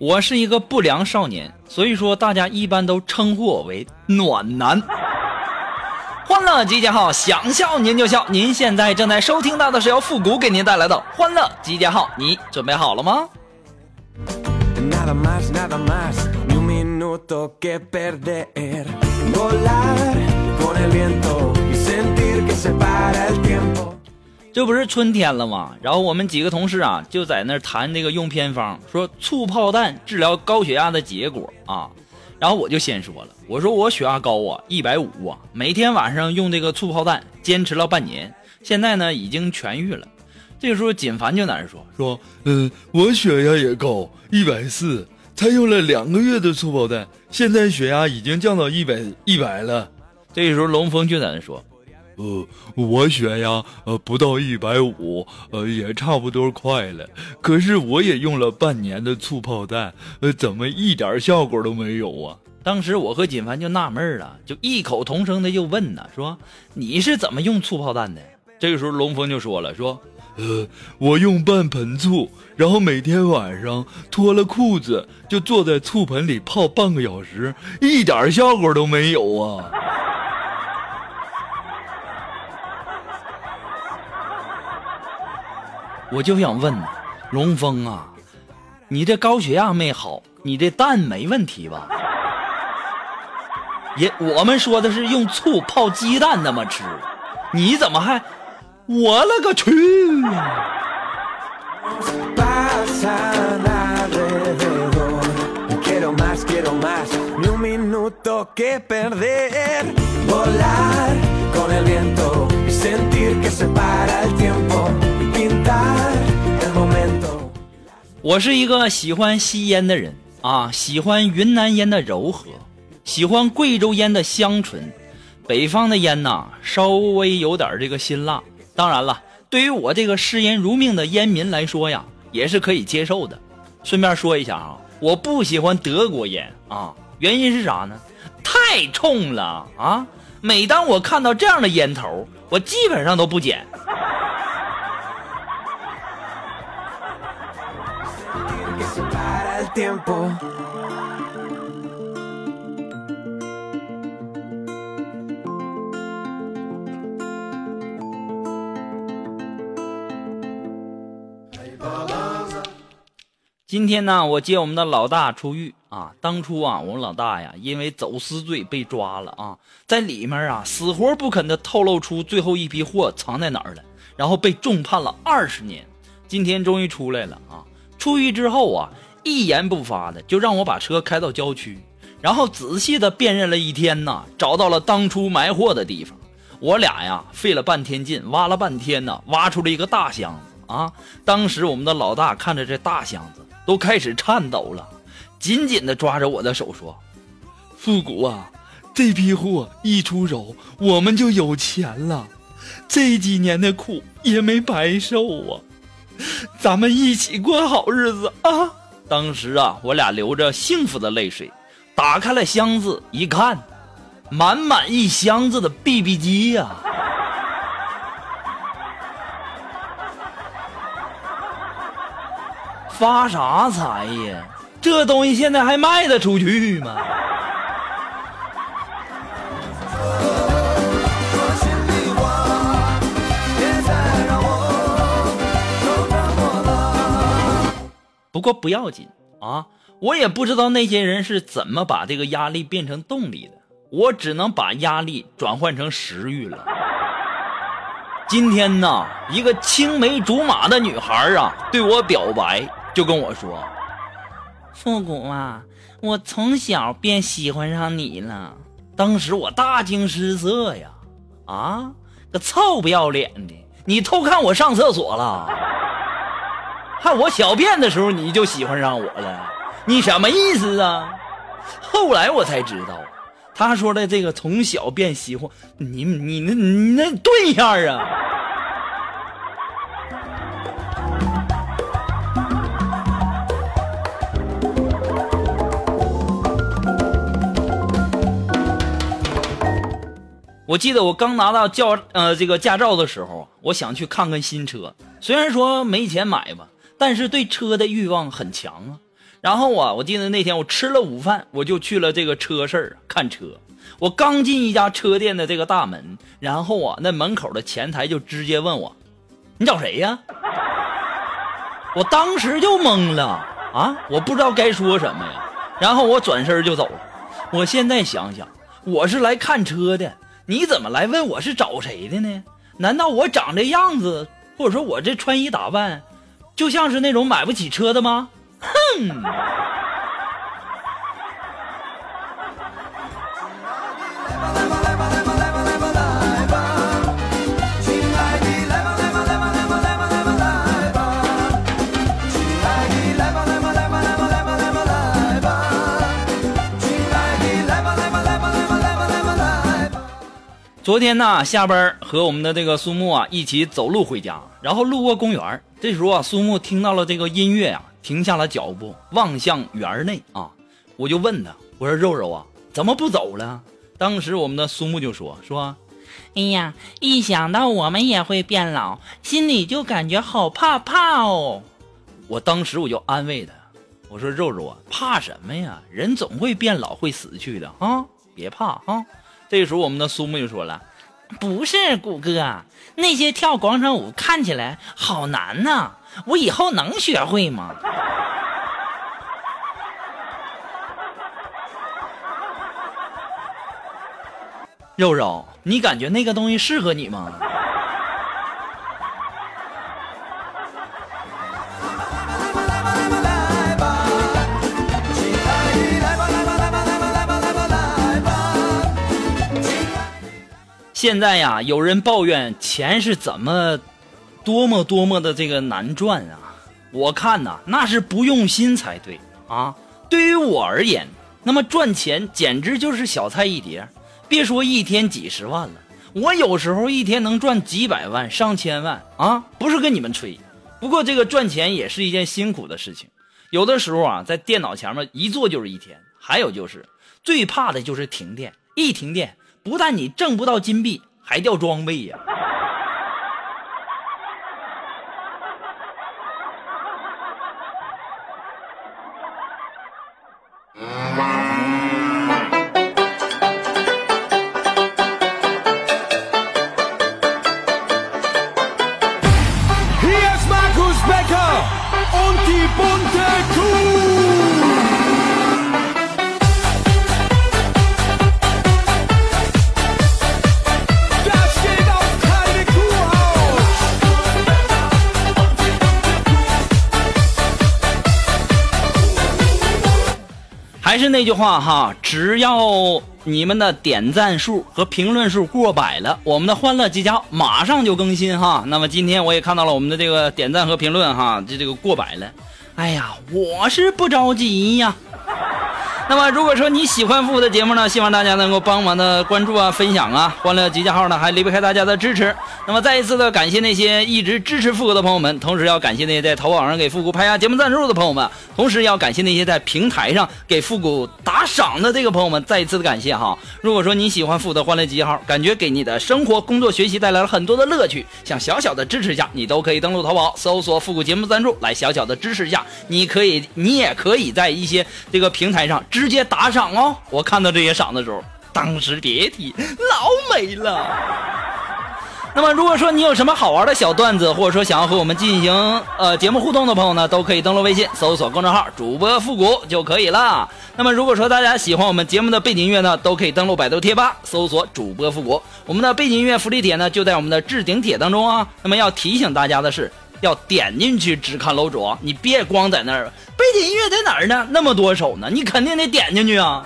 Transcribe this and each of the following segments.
我是一个不良少年，所以说大家一般都称呼我为暖男。欢乐集结号，想笑您就笑。您现在正在收听到的是由复古给您带来的欢乐集结号，你准备好了吗？这不是春天了吗？然后我们几个同事啊，就在那谈这个用偏方，说醋泡蛋治疗高血压的结果啊。然后我就先说了，我说我血压高啊，一百五啊，每天晚上用这个醋泡蛋，坚持了半年，现在呢已经痊愈了。这个时候锦凡就在那说说，嗯，我血压也高，一百四，才用了两个月的醋泡蛋，现在血压已经降到一百一百了。这个时候龙峰就在那说。呃，我血压呃不到一百五，呃也差不多快了。可是我也用了半年的醋泡蛋，呃怎么一点效果都没有啊？当时我和锦凡就纳闷了，就异口同声的就问呢，说你是怎么用醋泡蛋的？这个时候龙峰就说了，说呃我用半盆醋，然后每天晚上脱了裤子就坐在醋盆里泡半个小时，一点效果都没有啊。我就想问，龙峰啊，你这高血压没好，你这蛋没问题吧？也我们说的是用醋泡鸡蛋那么吃，你怎么还？我勒个去！我是一个喜欢吸烟的人啊，喜欢云南烟的柔和，喜欢贵州烟的香醇，北方的烟呐稍微有点这个辛辣。当然了，对于我这个嗜烟如命的烟民来说呀，也是可以接受的。顺便说一下啊，我不喜欢德国烟啊，原因是啥呢？太冲了啊！每当我看到这样的烟头，我基本上都不捡。今天呢，我接我们的老大出狱啊。当初啊，我们老大呀，因为走私罪被抓了啊，在里面啊，死活不肯的透露出最后一批货藏在哪儿了，然后被重判了二十年。今天终于出来了啊！出狱之后啊，一言不发的就让我把车开到郊区，然后仔细的辨认了一天呐，找到了当初埋货的地方。我俩呀，费了半天劲，挖了半天呢，挖出了一个大箱子啊！当时我们的老大看着这大箱子。都开始颤抖了，紧紧的抓着我的手说：“复古啊，这批货一出手，我们就有钱了，这几年的苦也没白受啊，咱们一起过好日子啊！”当时啊，我俩流着幸福的泪水，打开了箱子一看，满满一箱子的 BB 机呀。发啥财呀？这东西现在还卖得出去吗？不过不要紧啊，我也不知道那些人是怎么把这个压力变成动力的，我只能把压力转换成食欲了。今天呢，一个青梅竹马的女孩啊，对我表白。就跟我说：“复古啊，我从小便喜欢上你了。”当时我大惊失色呀！啊，个臭不要脸的，你偷看我上厕所了？看我小便的时候你就喜欢上我了，你什么意思啊？后来我才知道，他说的这个从小便喜欢你，你那你那对象啊。我记得我刚拿到教呃这个驾照的时候，我想去看看新车，虽然说没钱买吧，但是对车的欲望很强啊。然后啊，我记得那天我吃了午饭，我就去了这个车市看车。我刚进一家车店的这个大门，然后啊，那门口的前台就直接问我：“你找谁呀？” 我当时就懵了啊，我不知道该说什么呀。然后我转身就走了。我现在想想，我是来看车的。你怎么来问我是找谁的呢？难道我长这样子，或者说我这穿衣打扮，就像是那种买不起车的吗？哼！昨天呢，下班和我们的这个苏木啊一起走路回家，然后路过公园这时候啊，苏木听到了这个音乐啊，停下了脚步，望向园内啊。我就问他，我说肉肉啊，怎么不走了？当时我们的苏木就说说，哎呀，一想到我们也会变老，心里就感觉好怕怕哦。我当时我就安慰他，我说肉肉啊，怕什么呀？人总会变老，会死去的啊，别怕啊。这时候，我们的苏木就说了：“不是谷哥，那些跳广场舞看起来好难呐，我以后能学会吗？”肉肉，你感觉那个东西适合你吗？现在呀，有人抱怨钱是怎么多么多么的这个难赚啊！我看呐，那是不用心才对啊。对于我而言，那么赚钱简直就是小菜一碟。别说一天几十万了，我有时候一天能赚几百万、上千万啊！不是跟你们吹。不过这个赚钱也是一件辛苦的事情，有的时候啊，在电脑前面一坐就是一天。还有就是最怕的就是停电，一停电。不但你挣不到金币，还掉装备呀！是那句话哈，只要你们的点赞数和评论数过百了，我们的欢乐集结马上就更新哈。那么今天我也看到了我们的这个点赞和评论哈，这这个过百了。哎呀，我是不着急呀。那么，如果说你喜欢复古的节目呢，希望大家能够帮忙的关注啊、分享啊，欢乐集结号呢还离不开大家的支持。那么，再一次的感谢那些一直支持复古的朋友们，同时要感谢那些在淘宝上给复古拍下节目赞助的朋友们，同时要感谢那些在平台上给复古打赏的这个朋友们，再一次的感谢哈。如果说你喜欢复古的欢乐集结号，感觉给你的生活、工作、学习带来了很多的乐趣，想小小的支持一下，你都可以登录淘宝搜索复古节目赞助来小小的支持一下。你可以，你也可以在一些这个平台上支。直接打赏哦！我看到这些赏的时候，当时别提老美了。那么，如果说你有什么好玩的小段子，或者说想要和我们进行呃节目互动的朋友呢，都可以登录微信搜索公众号“主播复古”就可以了。那么，如果说大家喜欢我们节目的背景音乐呢，都可以登录百度贴吧搜索“主播复古”。我们的背景音乐福利帖呢，就在我们的置顶帖当中啊。那么要提醒大家的是。要点进去只看楼主，你别光在那儿。背景音乐在哪儿呢？那么多首呢，你肯定得点进去啊。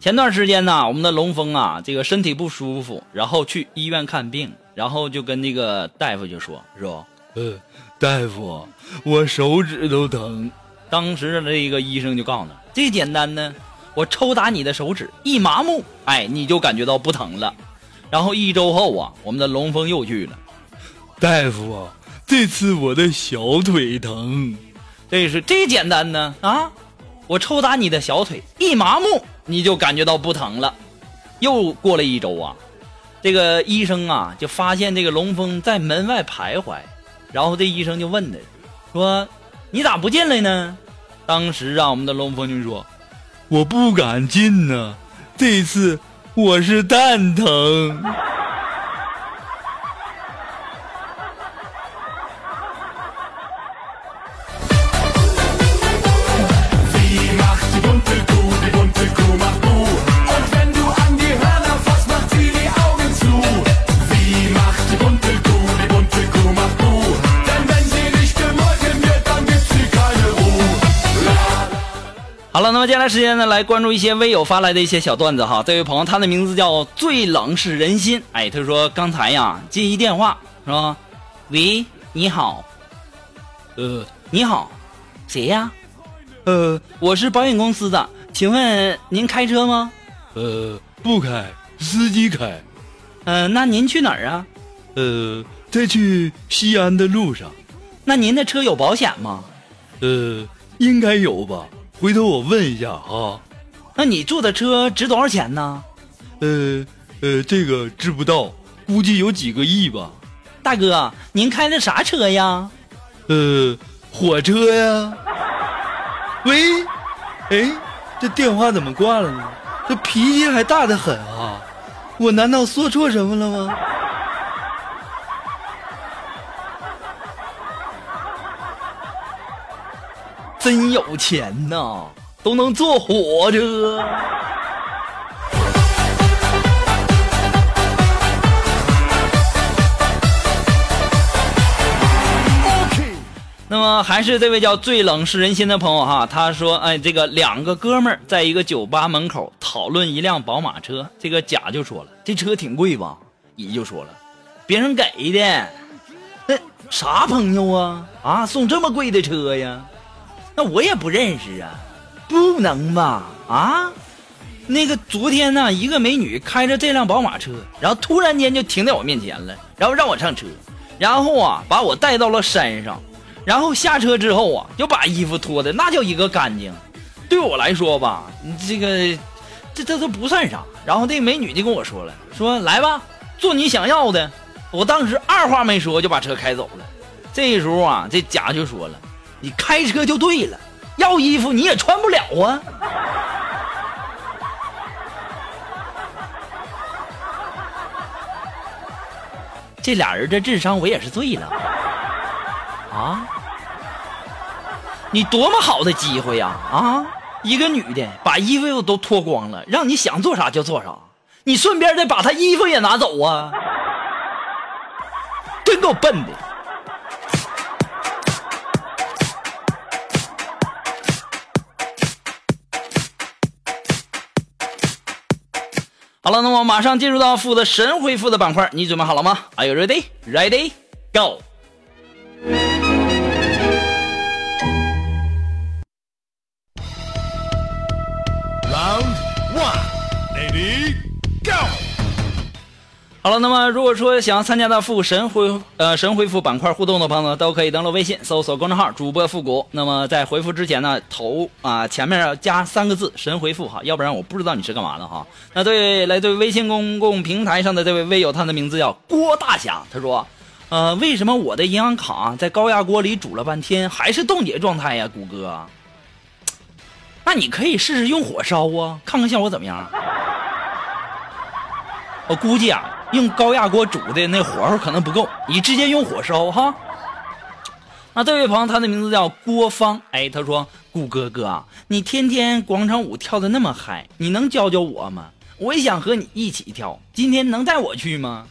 前段时间呢，我们的龙峰啊，这个身体不舒服，然后去医院看病，然后就跟那个大夫就说，是吧？呃，大夫，我手指都疼。当时这个医生就告诉他，这简单呢，我抽打你的手指，一麻木，哎，你就感觉到不疼了。然后一周后啊，我们的龙峰又去了，大夫啊，这次我的小腿疼。这是这简单呢啊，我抽打你的小腿，一麻木。你就感觉到不疼了。又过了一周啊，这个医生啊就发现这个龙峰在门外徘徊，然后这医生就问他，说：“你咋不进来呢？”当时啊，我们的龙凤军说：“我不敢进呢，这次我是蛋疼。”来时间呢，来关注一些微友发来的一些小段子哈。这位朋友，他的名字叫最冷是人心。哎，他说刚才呀接一电话是吧？喂，你好，呃，你好，谁呀？呃，我是保险公司的，请问您开车吗？呃，不开，司机开。嗯，那您去哪儿啊？呃，在去西安的路上。那您的车有保险吗？呃，应该有吧。回头我问一下啊，那你坐的车值多少钱呢？呃呃，这个知不道，估计有几个亿吧。大哥，您开的啥车呀？呃，火车呀。喂，哎，这电话怎么挂了呢？这脾气还大的很啊！我难道说错什么了吗？真有钱呐，都能坐火车。那么还是这位叫最冷是人心的朋友哈，他说：“哎，这个两个哥们儿在一个酒吧门口讨论一辆宝马车，这个甲就说了，这车挺贵吧？乙就说了，别人给的。那啥朋友啊？啊，送这么贵的车呀？”那我也不认识啊，不能吧？啊，那个昨天呢，一个美女开着这辆宝马车，然后突然间就停在我面前了，然后让我上车，然后啊把我带到了山上，然后下车之后啊就把衣服脱的那叫一个干净。对我来说吧，这个这这都不算啥。然后这美女就跟我说了，说来吧，做你想要的。我当时二话没说就把车开走了。这时候啊，这甲就说了。你开车就对了，要衣服你也穿不了啊！这俩人的智商我也是醉了啊！你多么好的机会呀！啊，一个女的把衣服都脱光了，让你想做啥就做啥，你顺便再把她衣服也拿走啊！真够笨的。好了，那么马上进入到负责神回复的板块，你准备好了吗？Are you ready? Ready? Go! 好了，那么如果说想要参加到复神回呃神回复板块互动的朋友呢，都可以登录微信搜索公众号主播复古。那么在回复之前呢，头啊前面要加三个字神回复哈，要不然我不知道你是干嘛的哈。那对来自微信公共平台上的这位微友，他的名字叫郭大侠，他说，呃，为什么我的银行卡在高压锅里煮了半天还是冻结状态呀，谷歌？那你可以试试用火烧啊，看看效果怎么样。我估计啊。用高压锅煮的那火候可能不够，你直接用火烧哈。那这位朋友，他的名字叫郭芳，哎，他说：“顾哥哥，你天天广场舞跳的那么嗨，你能教教我吗？我也想和你一起跳，今天能带我去吗？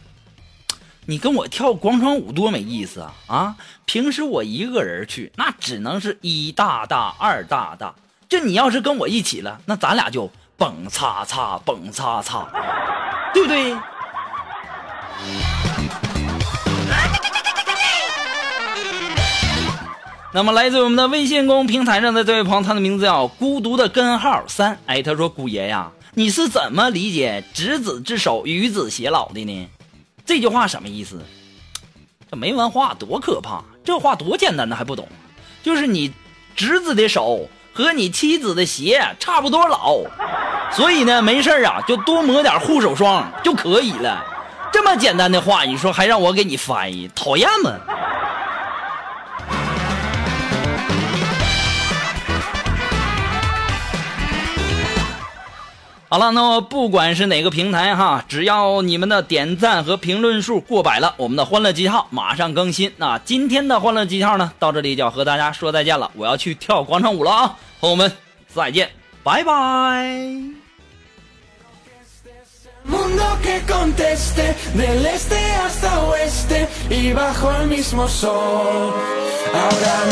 你跟我跳广场舞多没意思啊！啊，平时我一个人去，那只能是一大大二大大，这你要是跟我一起了，那咱俩就蹦擦擦蹦擦擦，对不对？那么来自我们的微信公平台上的这位朋友，他的名字叫孤独的根号三。哎，他说：“姑爷呀，你是怎么理解‘执子之手，与子偕老’的呢？这句话什么意思？这没文化多可怕！这话多简单的还不懂？就是你侄子的手和你妻子的鞋差不多老，所以呢，没事啊，就多抹点护手霜就可以了。这么简单的话，你说还让我给你翻译，讨厌吗？”好了，那么不管是哪个平台哈，只要你们的点赞和评论数过百了，我们的欢乐记号马上更新。那今天的欢乐记号呢，到这里就要和大家说再见了，我要去跳广场舞了啊，朋友们再见，拜拜。Mundo que conteste del este hasta oeste y bajo el mismo sol. Ahora